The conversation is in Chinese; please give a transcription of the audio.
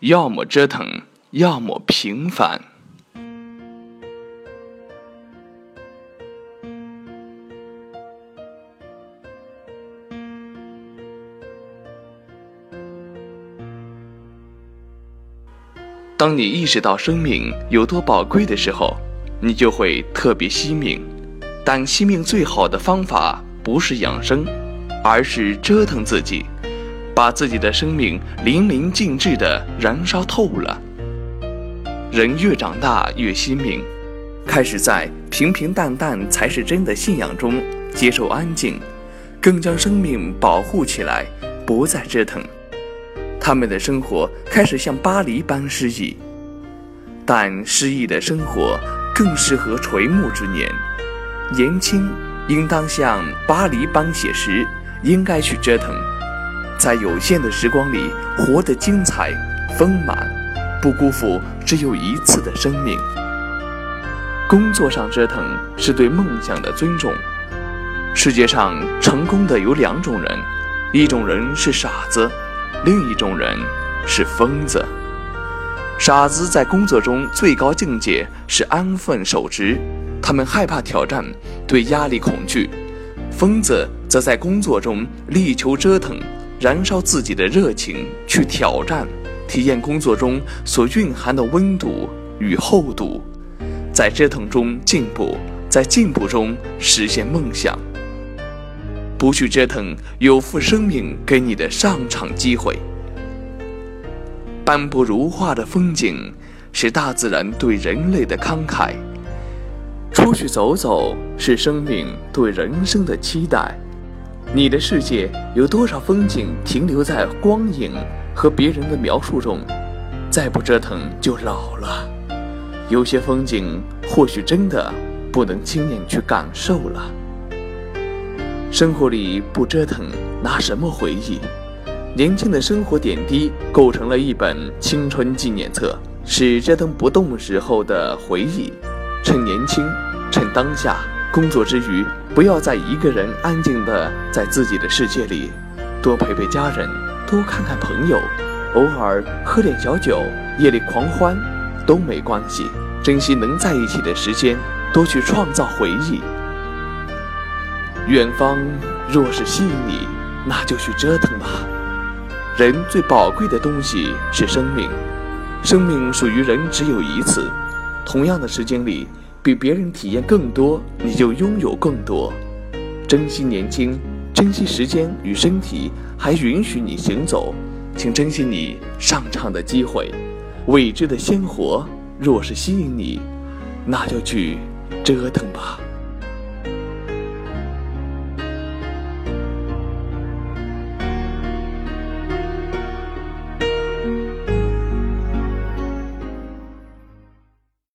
要么折腾，要么平凡。当你意识到生命有多宝贵的时候，你就会特别惜命。但惜命最好的方法不是养生，而是折腾自己，把自己的生命淋漓尽致地燃烧透了。人越长大越惜命，开始在平平淡淡才是真的信仰中接受安静，更将生命保护起来，不再折腾。他们的生活开始像巴黎般诗意，但诗意的生活更适合垂暮之年。年轻应当像巴黎般写实，应该去折腾，在有限的时光里活得精彩丰满，不辜负只有一次的生命。工作上折腾是对梦想的尊重。世界上成功的有两种人，一种人是傻子。另一种人是疯子。傻子在工作中最高境界是安分守职，他们害怕挑战，对压力恐惧；疯子则在工作中力求折腾，燃烧自己的热情去挑战，体验工作中所蕴含的温度与厚度，在折腾中进步，在进步中实现梦想。不去折腾，有负生命给你的上场机会。斑驳如画的风景，是大自然对人类的慷慨。出去走走，是生命对人生的期待。你的世界有多少风景停留在光影和别人的描述中？再不折腾就老了。有些风景或许真的不能亲眼去感受了。生活里不折腾，拿什么回忆？年轻的生活点滴构成了一本青春纪念册，是折腾不动时候的回忆。趁年轻，趁当下，工作之余，不要再一个人安静的在自己的世界里，多陪陪家人，多看看朋友，偶尔喝点小酒，夜里狂欢都没关系。珍惜能在一起的时间，多去创造回忆。远方若是吸引你，那就去折腾吧。人最宝贵的东西是生命，生命属于人只有一次。同样的时间里，比别人体验更多，你就拥有更多。珍惜年轻，珍惜时间与身体还允许你行走，请珍惜你上场的机会。未知的鲜活若是吸引你，那就去折腾吧。